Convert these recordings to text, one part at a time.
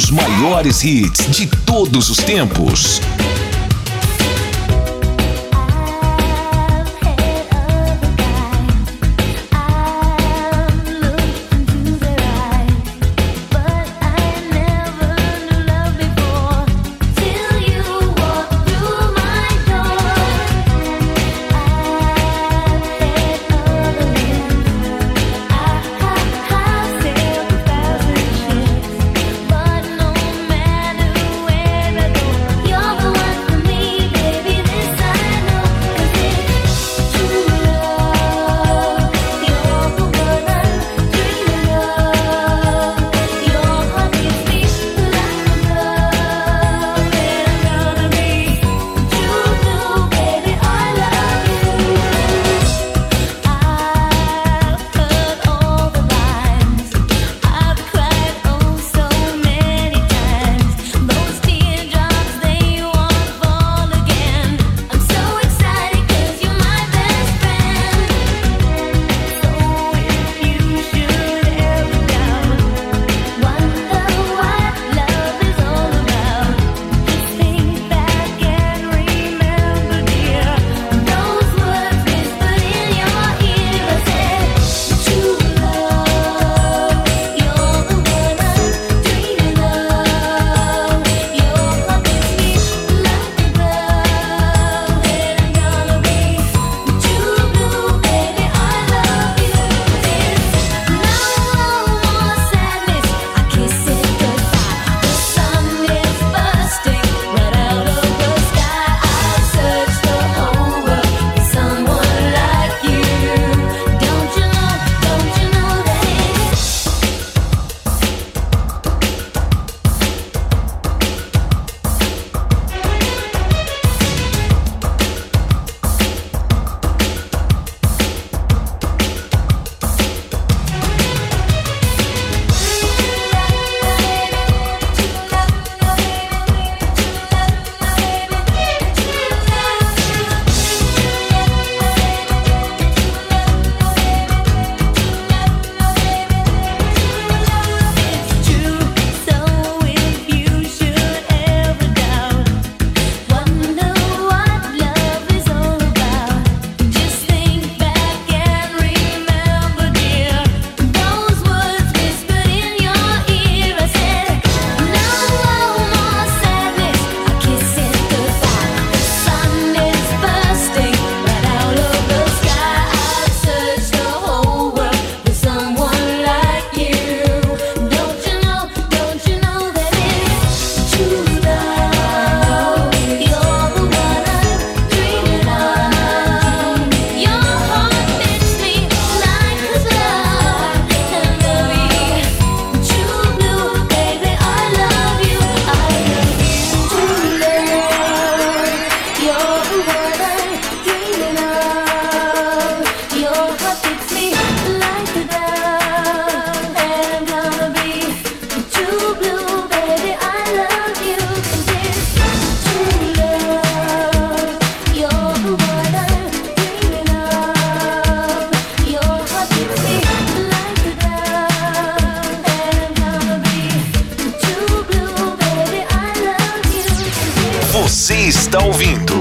Dos maiores hits de todos os tempos.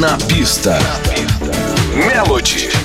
Na pista. Melody.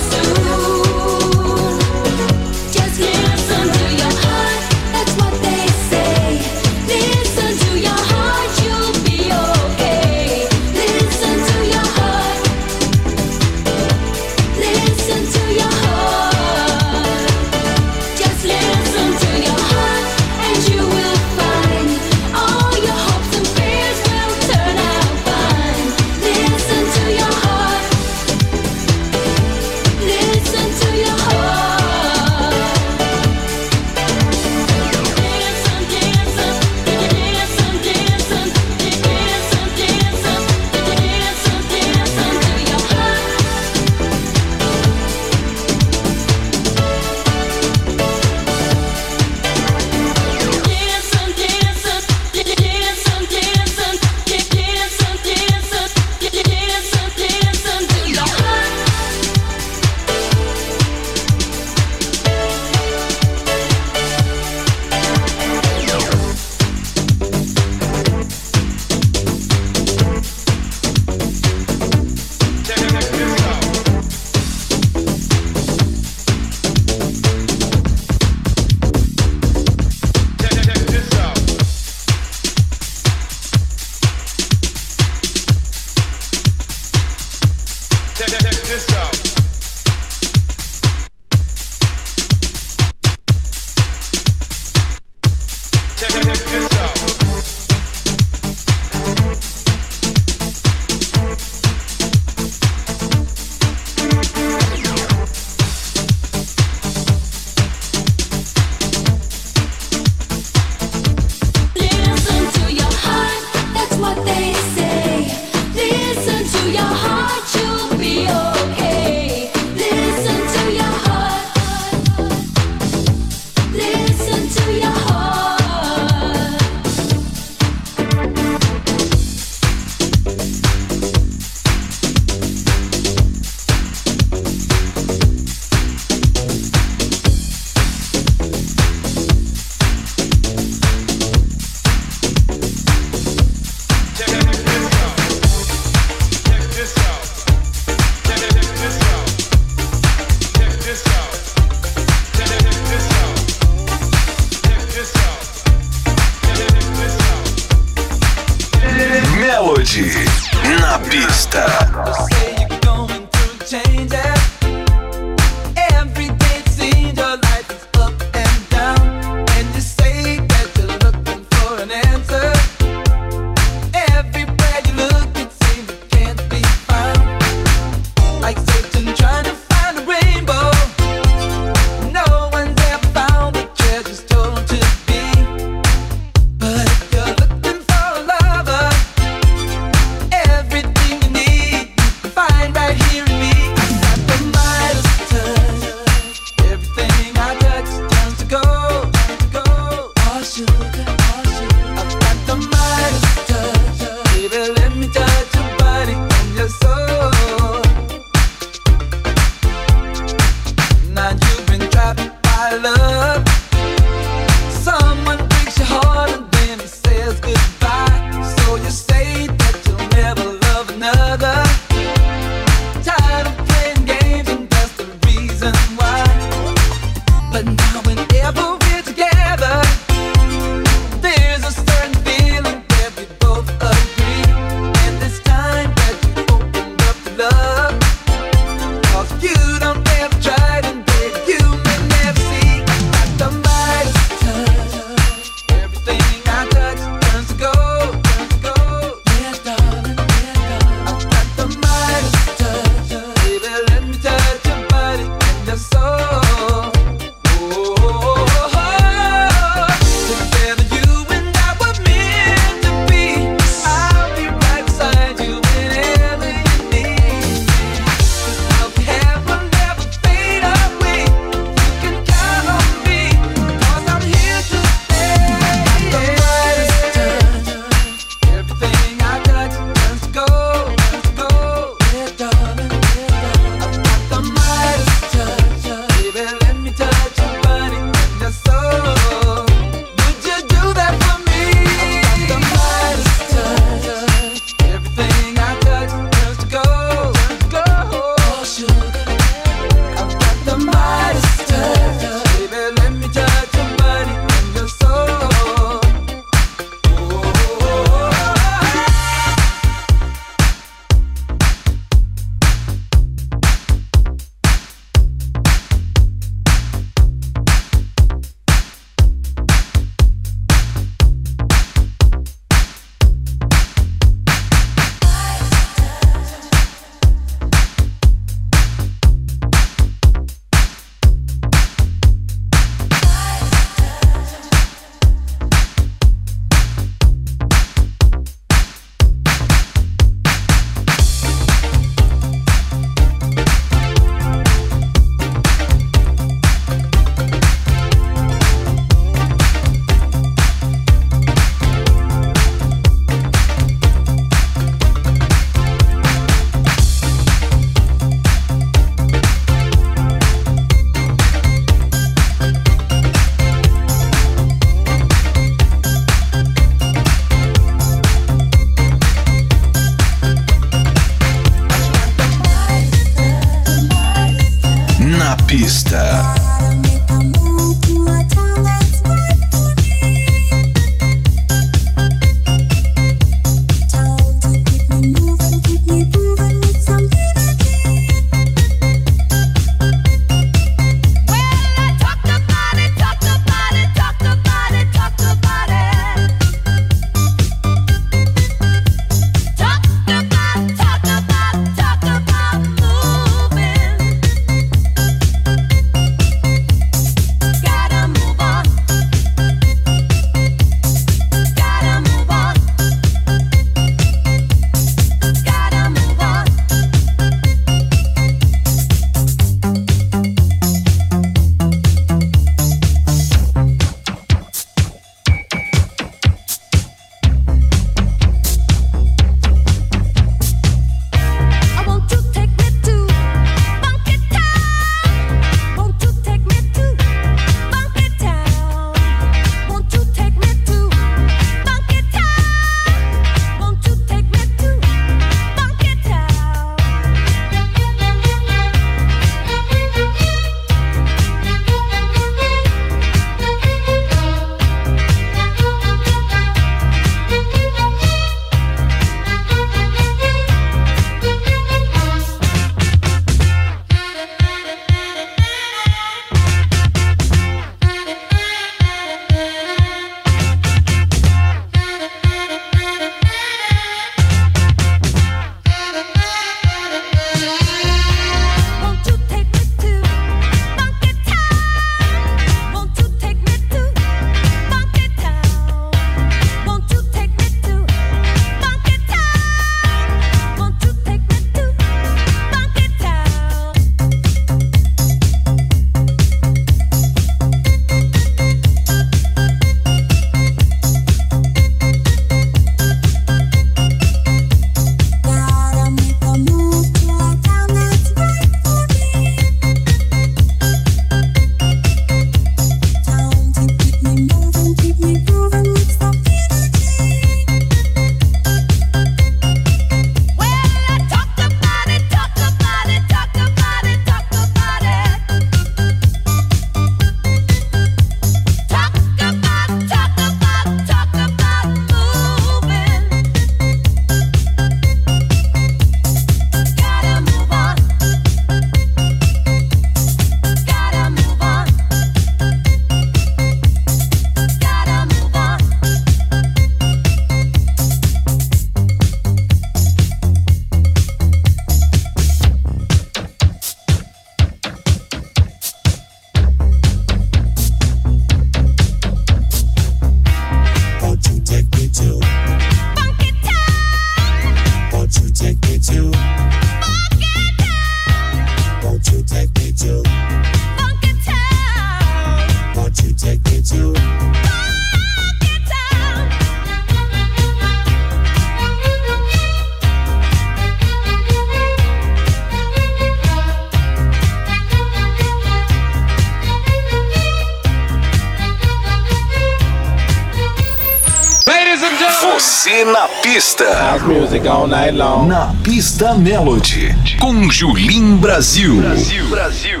Na pista Melody. Com Julim Brasil. Brasil. Brasil.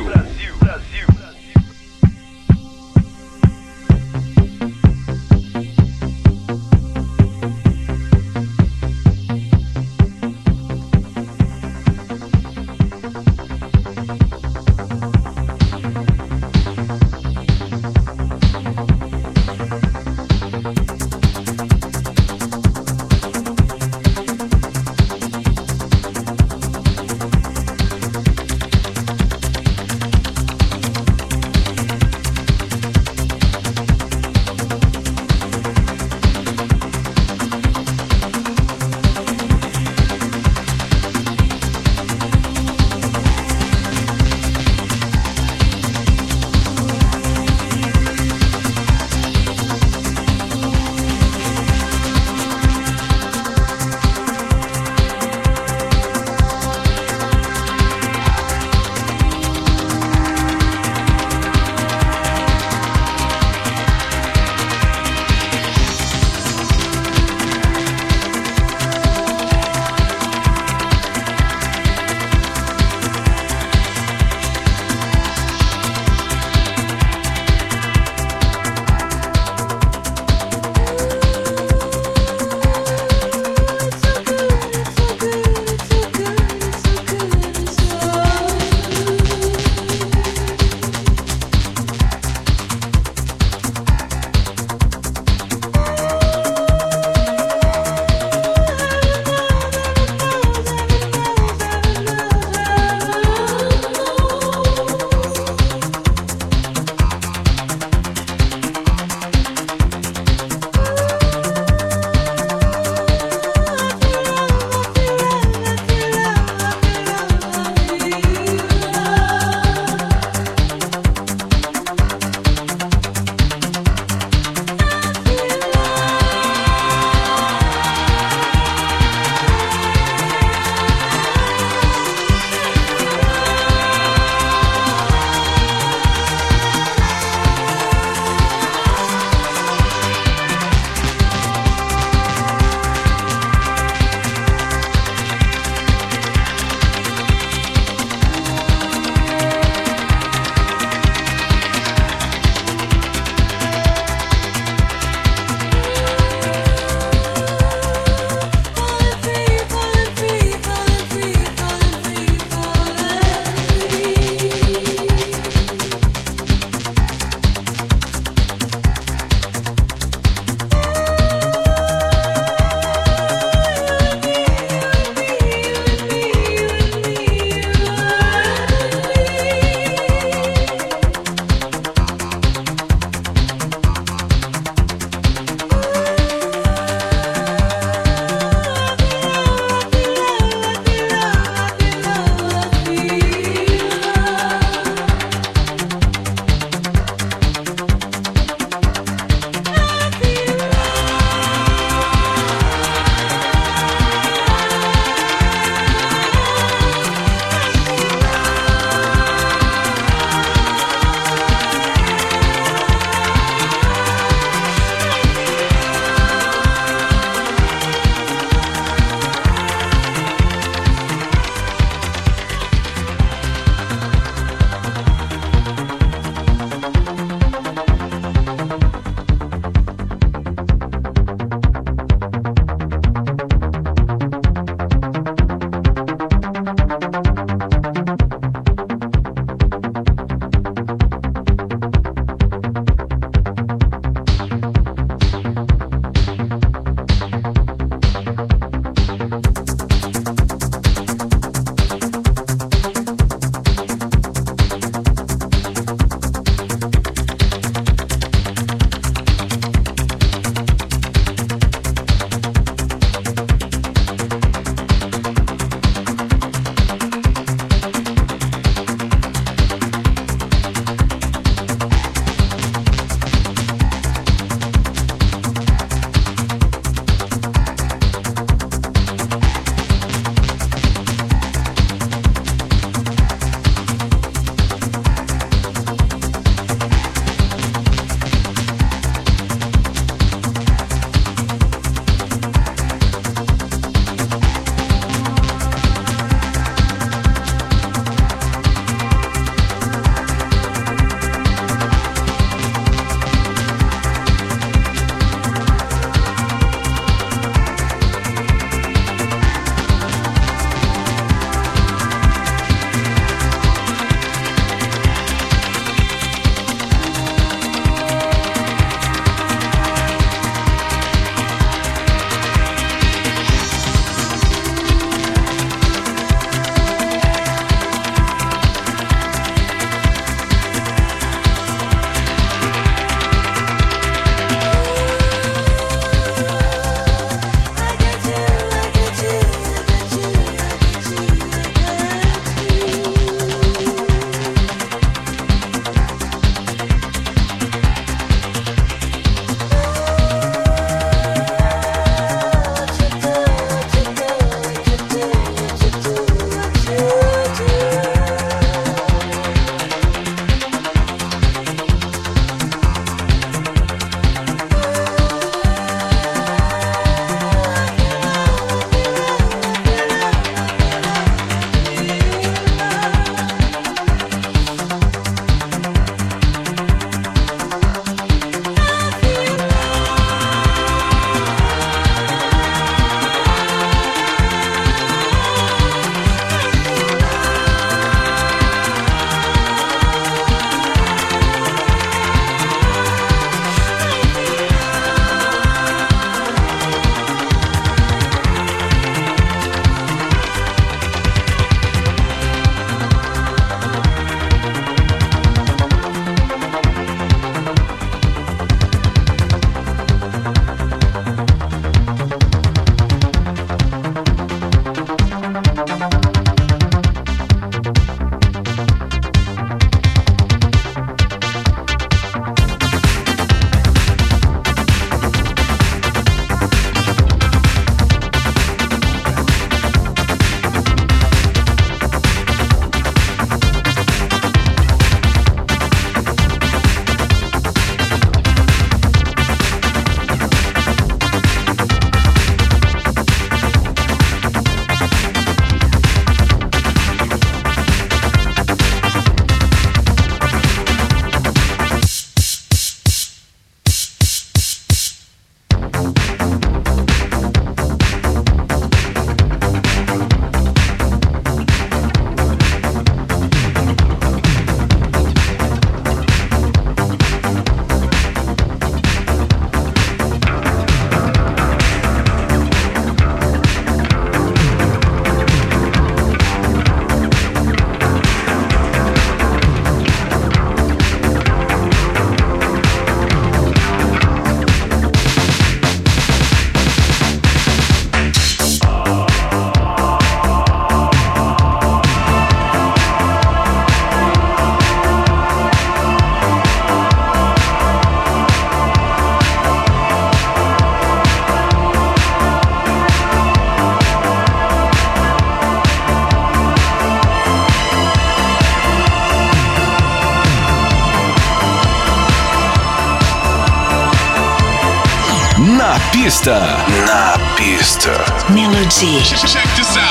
pista. Na pista. Melody.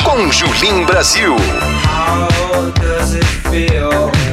Com Julim Brasil. How does it feel?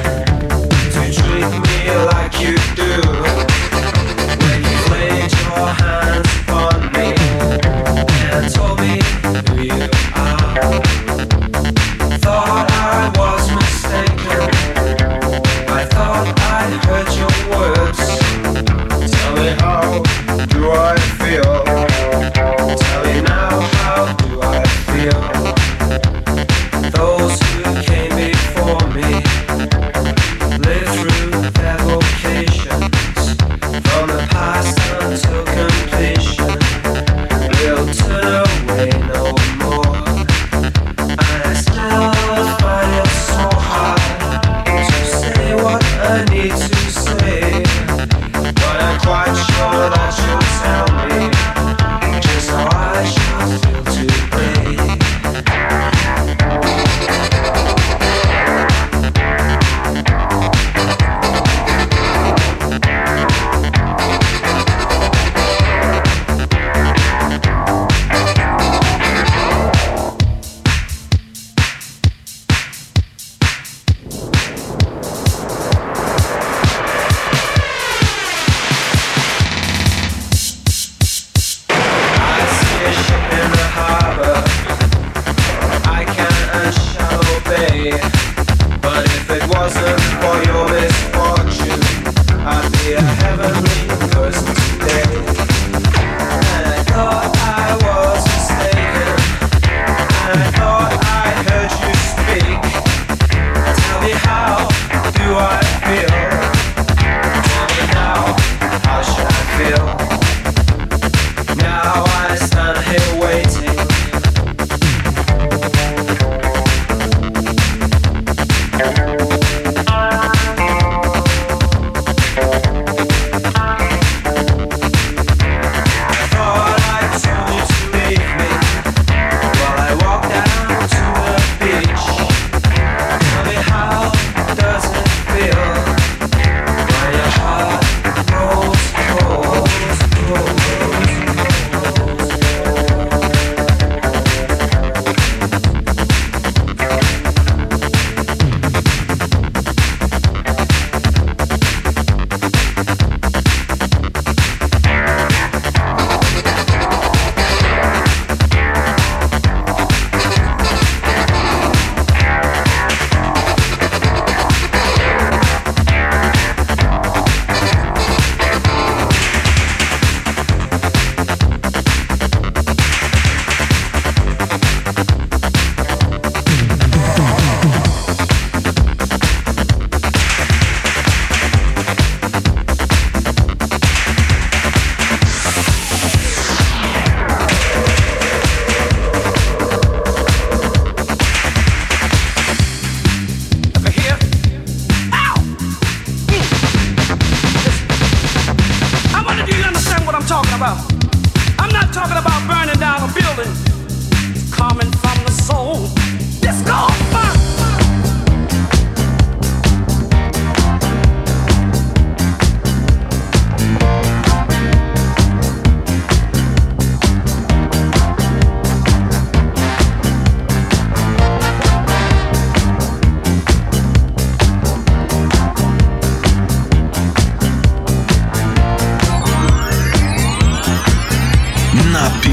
now.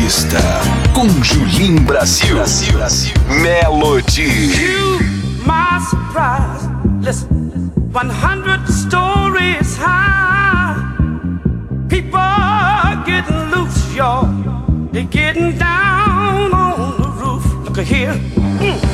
Entrevista com Julim Brasil. Brasil, Brasil. Melody. You, my surprise. Listen, 100 stories high. People getting loose, y'all. Getting down on the roof. Look here. Mm.